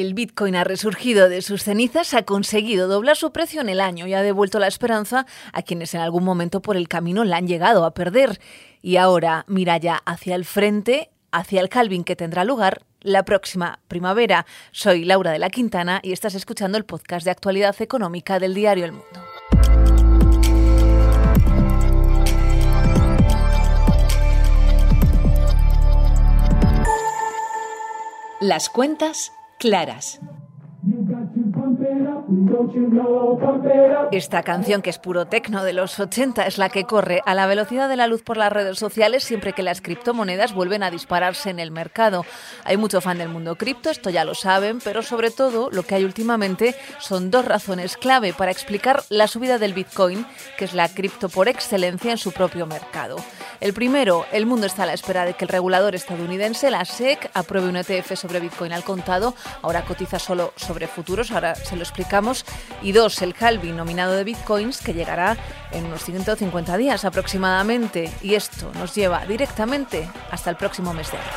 El Bitcoin ha resurgido de sus cenizas, ha conseguido doblar su precio en el año y ha devuelto la esperanza a quienes en algún momento por el camino la han llegado a perder. Y ahora mira ya hacia el frente, hacia el calving que tendrá lugar la próxima primavera. Soy Laura de la Quintana y estás escuchando el podcast de actualidad económica del diario El Mundo. Las cuentas claras. Esta canción, que es puro tecno de los 80, es la que corre a la velocidad de la luz por las redes sociales siempre que las criptomonedas vuelven a dispararse en el mercado. Hay mucho fan del mundo cripto, esto ya lo saben, pero sobre todo lo que hay últimamente son dos razones clave para explicar la subida del Bitcoin, que es la cripto por excelencia en su propio mercado. El primero, el mundo está a la espera de que el regulador estadounidense, la SEC, apruebe un ETF sobre Bitcoin al contado. Ahora cotiza solo sobre futuros, ahora se lo Y dos, el halving nominado de Bitcoins, que llegará en unos 150 días aproximadamente. Y esto nos lleva directamente hasta el próximo mes de abril.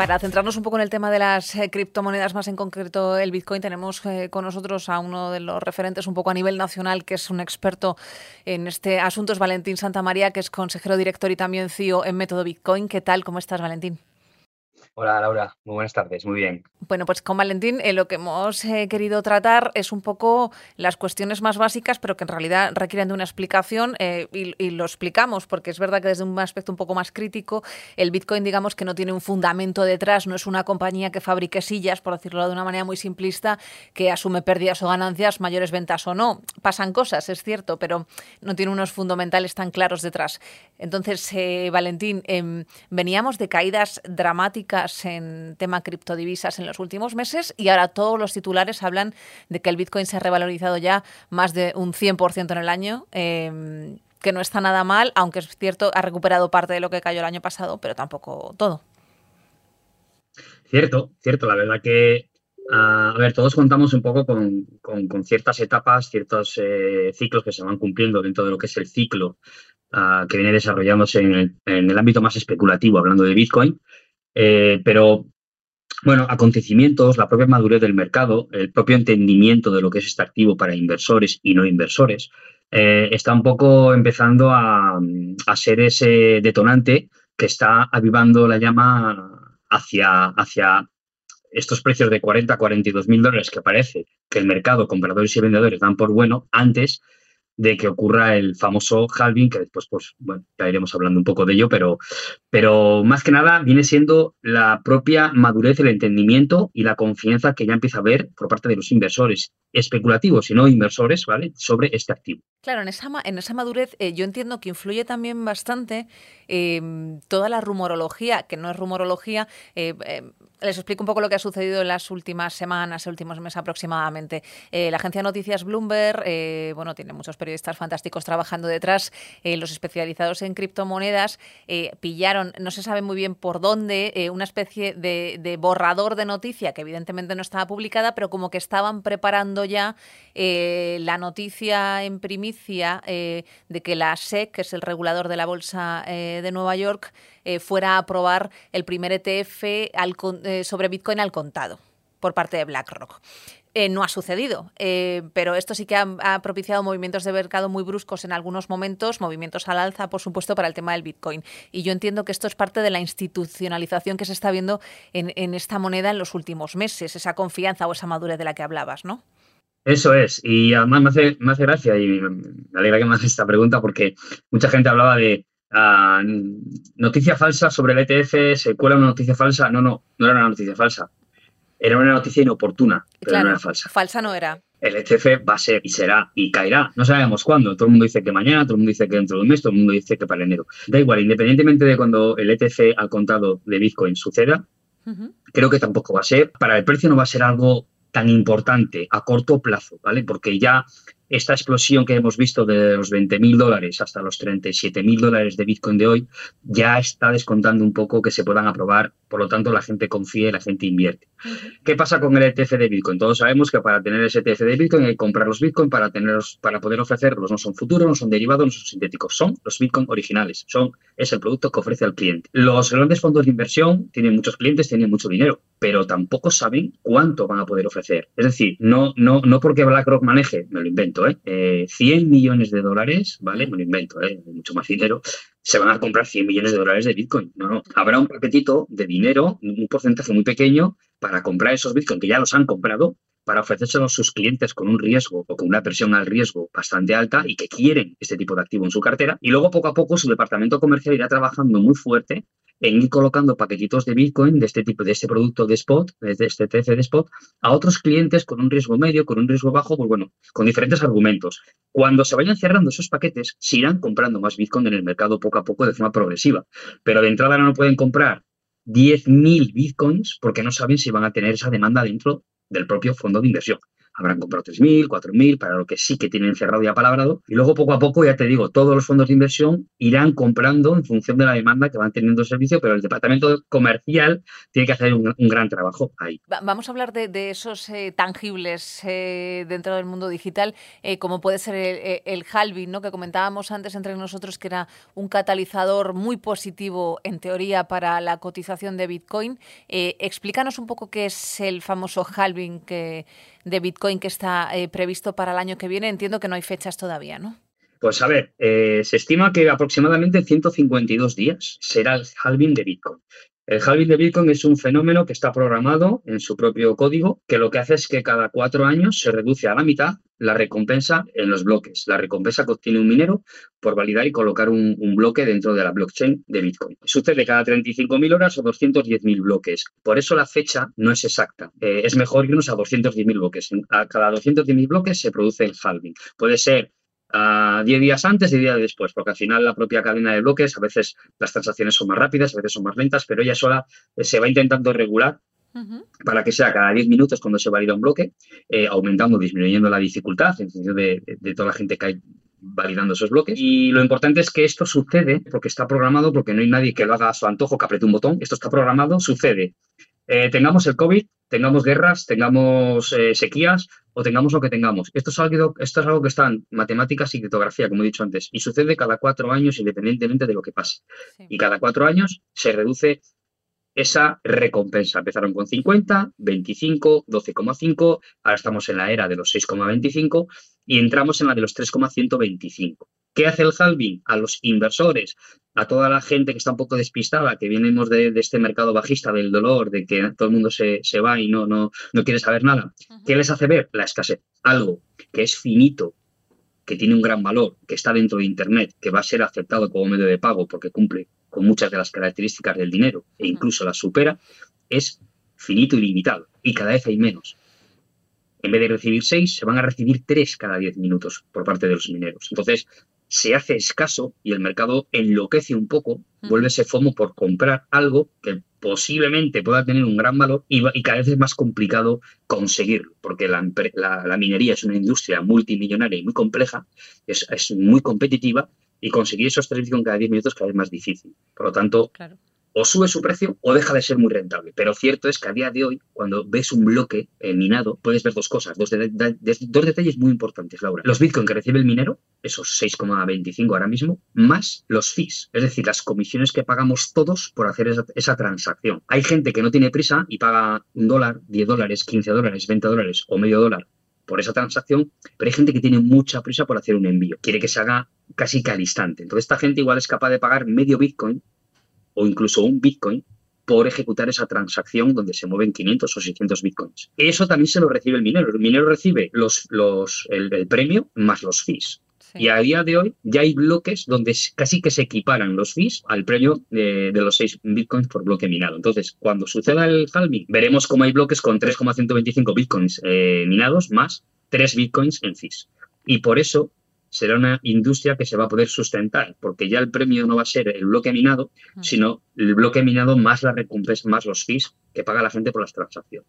Para centrarnos un poco en el tema de las eh, criptomonedas, más en concreto el Bitcoin, tenemos eh, con nosotros a uno de los referentes un poco a nivel nacional, que es un experto en este asunto, es Valentín Santamaría, que es consejero director y también CEO en Método Bitcoin. ¿Qué tal? ¿Cómo estás, Valentín? Hola Laura, muy buenas tardes, muy bien. Bueno, pues con Valentín eh, lo que hemos eh, querido tratar es un poco las cuestiones más básicas, pero que en realidad requieren de una explicación eh, y, lo explicamos, porque es verdad que desde un aspecto un poco más crítico, el Bitcoin digamos que no tiene un fundamento detrás, no es una compañía que fabrique sillas, por decirlo de una manera muy simplista, que asume pérdidas o ganancias, mayores ventas o no. Pasan cosas, es cierto, pero no tiene unos fundamentales tan claros detrás. Entonces, Valentín, em, veníamos de caídas dramáticas en tema criptodivisas en los últimos meses y ahora todos los titulares hablan de que el Bitcoin se ha revalorizado ya más de un 100% en el año. Em, que no está nada mal, aunque es cierto, ha recuperado parte de lo que cayó el año pasado, pero tampoco todo. Cierto, cierto. La verdad que, a ver, todos contamos un poco con, ciertas etapas, ciertos eh, ciclos que se van cumpliendo dentro de lo que es el ciclo ah, que viene desarrollándose en el, ámbito más especulativo, hablando de Bitcoin. Eh, pero, bueno, acontecimientos, la propia madurez del mercado, el propio entendimiento de lo que es este activo para inversores y no inversores, eh, está un poco empezando a, ser ese detonante que está avivando la llama hacia, hacia estos precios de 40 a 42 mil dólares que parece que el mercado, compradores y vendedores, dan por bueno antes de que ocurra el famoso halving, que después, pues, bueno, ya iremos hablando un poco de ello, pero, pero más que nada viene siendo la propia madurez, el entendimiento y la confianza que ya empieza a haber por parte de los inversores especulativos y no inversores, ¿vale?, sobre este activo. Claro, en esa, en esa madurez eh, yo entiendo que influye también bastante em, toda la rumorología, que no es rumorología, eh, em, les explico un poco lo que ha sucedido en las últimas semanas, últimos meses aproximadamente. Eh, la agencia de noticias Bloomberg, eh, bueno, tiene muchos periodistas fantásticos trabajando detrás. Los especializados en criptomonedas pillaron, no se sabe muy bien por dónde, una especie de, borrador de noticia que evidentemente no estaba publicada, pero como que estaban preparando ya la noticia en primicia de que la SEC, que es el regulador de la bolsa de Nueva York, fuera a aprobar el primer ETF eh, sobre Bitcoin al contado por parte de BlackRock. Eh, no ha sucedido, eh, pero esto sí que ha, propiciado movimientos de mercado muy bruscos en algunos momentos, movimientos al alza, por supuesto, para el tema del Bitcoin. Y yo entiendo que esto es parte de la institucionalización que se está viendo en, esta moneda en los últimos meses, esa confianza o esa madurez de la que hablabas, ¿no? Eso es, y además me hace, me hace gracia y me alegra que me hagas esta pregunta porque mucha gente hablaba de Ah, noticia falsa sobre el ETF, se cuela una noticia falsa. No, no, no era una noticia falsa. Era una noticia inoportuna, pero no era falsa. Falsa no era. El ETF va a ser y será y caerá. No sabemos cuándo. Todo el mundo dice que mañana, todo el mundo dice que dentro de un mes, todo el mundo dice que para enero. Da igual, independientemente de cuando el ETF al contado de Bitcoin suceda, creo que tampoco va a ser. Para el precio no va a ser algo tan importante a corto plazo, ¿vale? Porque ya esta explosión que hemos visto de los 20.000 dólares hasta los 37.000 dólares de Bitcoin de hoy ya está descontando un poco que se puedan aprobar, por lo tanto la gente confía y la gente invierte. ¿Qué pasa con el ETF de Bitcoin? Todos sabemos que para tener ese ETF de Bitcoin hay que comprar los Bitcoin para, tenerlos, para poder ofrecerlos. No son futuros, no son derivados, no son sintéticos, son los Bitcoin originales, son es el producto que ofrece al cliente. Los grandes fondos de inversión tienen muchos clientes, tienen mucho dinero, pero tampoco saben cuánto van a poder ofrecer. Es decir, no, no, no porque BlackRock maneje, me lo invento, ¿eh? 100 eh, millones de dólares, ¿vale? Me lo invento, ¿eh? mucho más dinero, se van a comprar 100 millones de dólares de Bitcoin. No, no. Habrá un paquetito de dinero, un porcentaje muy pequeño, para comprar esos Bitcoin que ya los han comprado, para ofrecérselos a sus clientes con un riesgo o con una presión al riesgo bastante alta y que quieren este tipo de activo en su cartera. Y luego, poco a poco, su departamento comercial irá trabajando muy fuerte en ir colocando paquetitos de Bitcoin de este tipo, de este producto de spot, de este TC de spot, a otros clientes con un riesgo medio, con un riesgo bajo, pues bueno, con diferentes argumentos. Cuando se vayan cerrando esos paquetes, se irán comprando más Bitcoin en el mercado poco a poco de forma progresiva. Pero de entrada no pueden comprar 10.000 Bitcoins porque no saben si van a tener esa demanda dentro del propio fondo de inversión habrán comprado 3.000, 4.000, para lo que sí que tienen cerrado y apalabrado. Y luego, poco a poco, ya te digo, todos los fondos de inversión irán comprando en función de la demanda que van teniendo el servicio, pero el departamento comercial tiene que hacer un, gran trabajo ahí. Vamos a hablar de, esos eh, tangibles eh, dentro del mundo digital, eh, como puede ser el, el, halving, ¿no? que comentábamos antes entre nosotros, que era un catalizador muy positivo, en teoría, para la cotización de Bitcoin. explícanos un poco qué es el famoso halving que de Bitcoin que está eh, previsto para el año que viene. Entiendo que no hay fechas todavía, ¿no? Pues a ver, eh, se estima que aproximadamente 152 días será el halving de Bitcoin. El halving de Bitcoin es un fenómeno que está programado en su propio código, que lo que hace es que cada cuatro años se reduce a la mitad la recompensa en los bloques. La recompensa que obtiene un minero por validar y colocar un, bloque dentro de la blockchain de Bitcoin. Sucede cada 35.000 horas o 210.000 bloques. Por eso la fecha no es exacta. Eh, es mejor irnos a 210.000 bloques. A cada 210.000 bloques se produce el halving. Puede ser a 10 días antes y 10 días después, porque al final la propia cadena de bloques, a veces las transacciones son más rápidas, a veces son más lentas, pero ella sola eh, se va intentando regular para que sea cada 10 minutos cuando se valida un bloque, eh, aumentando, disminuyendo la dificultad en función de, toda la gente que hay validando esos bloques. Y lo importante es que esto sucede porque está programado, porque no hay nadie que lo haga a su antojo, que apriete un botón. Esto está programado, sucede. Eh, tengamos el COVID, tengamos guerras, tengamos sequías, o tengamos lo que tengamos. Esto es, algo, esto es algo que está en matemáticas y criptografía, como he dicho antes, y sucede cada cuatro años independientemente de lo que pase. Y cada cuatro años se reduce esa recompensa. Empezaron con 50, 25, 12,5, ahora estamos en la era de los 6,25 y entramos en la de los 3,125. ¿Qué hace el halving? A los inversores, a toda la gente que está un poco despistada, que venimos de, este mercado bajista del dolor, de que todo el mundo se, va y no, no, no quiere saber nada. ¿Qué les hace ver? La escasez. Algo que es finito, que tiene un gran valor, que está dentro de Internet, que va a ser aceptado como medio de pago porque cumple con muchas de las características del dinero e incluso las supera, es finito y limitado. Y cada vez hay menos. En vez de recibir seis, se van a recibir tres cada diez minutos por parte de los mineros. Entonces, se hace escaso y el mercado enloquece un poco, vuelve ese FOMO por comprar algo que posiblemente pueda tener un gran valor y, cada vez es más complicado conseguirlo, porque la, minería es una industria multimillonaria y muy compleja, es, muy competitiva y conseguir esos servicios cada 10 minutos cada vez más difícil. Por lo tanto, o sube su precio o deja de ser muy rentable. Pero cierto es que a día de hoy, cuando ves un bloque eh, minado, puedes ver dos cosas, dos, dos, detalles muy importantes, Laura. Los bitcoins que recibe el minero, esos 6,25 ahora mismo, más los fees, es decir, las comisiones que pagamos todos por hacer esa, esa transacción. Hay gente que no tiene prisa y paga un dólar, 10 dólares, 15 dólares, 20 dólares o medio dólar por esa transacción, pero hay gente que tiene mucha prisa por hacer un envío, quiere que se haga casi que al instante. Entonces esta gente igual es capaz de pagar medio Bitcoin o incluso un Bitcoin por ejecutar esa transacción donde se mueven 500 o 600 bitcoins. Eso también se lo recibe el minero. El minero recibe los, los, el, premio más los fees. Y a día de hoy ya hay bloques donde casi que se equiparan los fees al premio de, los 6 bitcoins por bloque minado. Entonces, cuando suceda el halving, veremos cómo hay bloques con 3,125 bitcoins eh, minados más 3 bitcoins en fees. Y por eso será una industria que se va a poder sustentar, porque ya el premio no va a ser el bloque minado, sino el bloque minado más la recompensa, más los fees que paga la gente por las transacciones.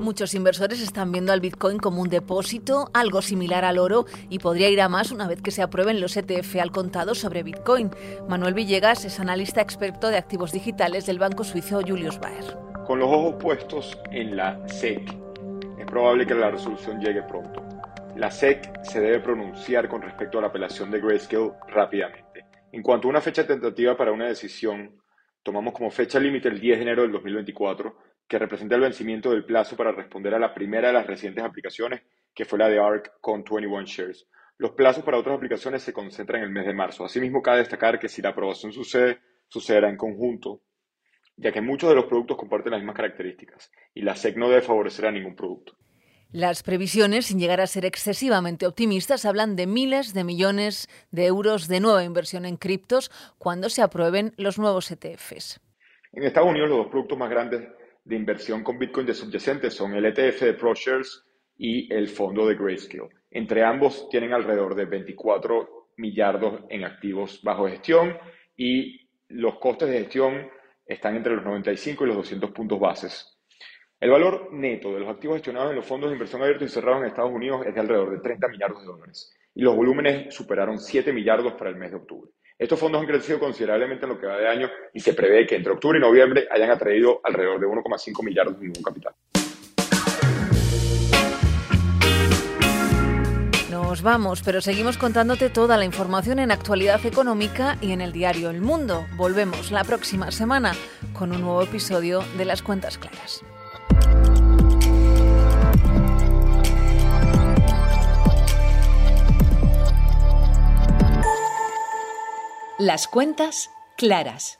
Muchos inversores están viendo al Bitcoin como un depósito, algo similar al oro, y podría ir a más una vez que se aprueben los ETF al contado sobre Bitcoin. Manuel Villegas es analista experto de activos digitales del banco suizo Julius Baer. Con los ojos puestos en la SEC, es probable que la resolución llegue pronto. La SEC se debe pronunciar con respecto a la apelación de Grayscale rápidamente. En cuanto a una fecha tentativa para una decisión, tomamos como fecha límite el 10 de enero del 2024, que representa el vencimiento del plazo para responder a la primera de las recientes aplicaciones, que fue la de ARC con 21 shares. Los plazos para otras aplicaciones se concentran en el mes de marzo. Asimismo, cabe destacar que si la aprobación sucede, sucederá en conjunto, ya que muchos de los productos comparten las mismas características y la SEC no debe favorecer a ningún producto. Las previsiones, sin llegar a ser excesivamente optimistas, hablan de miles de millones de euros de nueva inversión en criptos cuando se aprueben los nuevos ETFs. En Estados Unidos, los dos productos más grandes de inversión con Bitcoin de subyacentes son el ETF de ProShares y el fondo de Grayscale. Entre ambos tienen alrededor de 24 millardos en activos bajo gestión y los costes de gestión están entre los 95 y los 200 puntos bases. El valor neto de los activos gestionados en los fondos de inversión abiertos y cerrados en Estados Unidos es de alrededor de 30 millardos de dólares y los volúmenes superaron 7 millardos para el mes de octubre. Estos fondos han crecido considerablemente en lo que va de año y se prevé que entre octubre y noviembre hayan atraído alrededor de 1,5 millardos de nuevo capital. Nos vamos, pero seguimos contándote toda la información en actualidad económica y en el diario El Mundo. Volvemos la próxima semana con un nuevo episodio de Las Cuentas Claras. Las cuentas claras.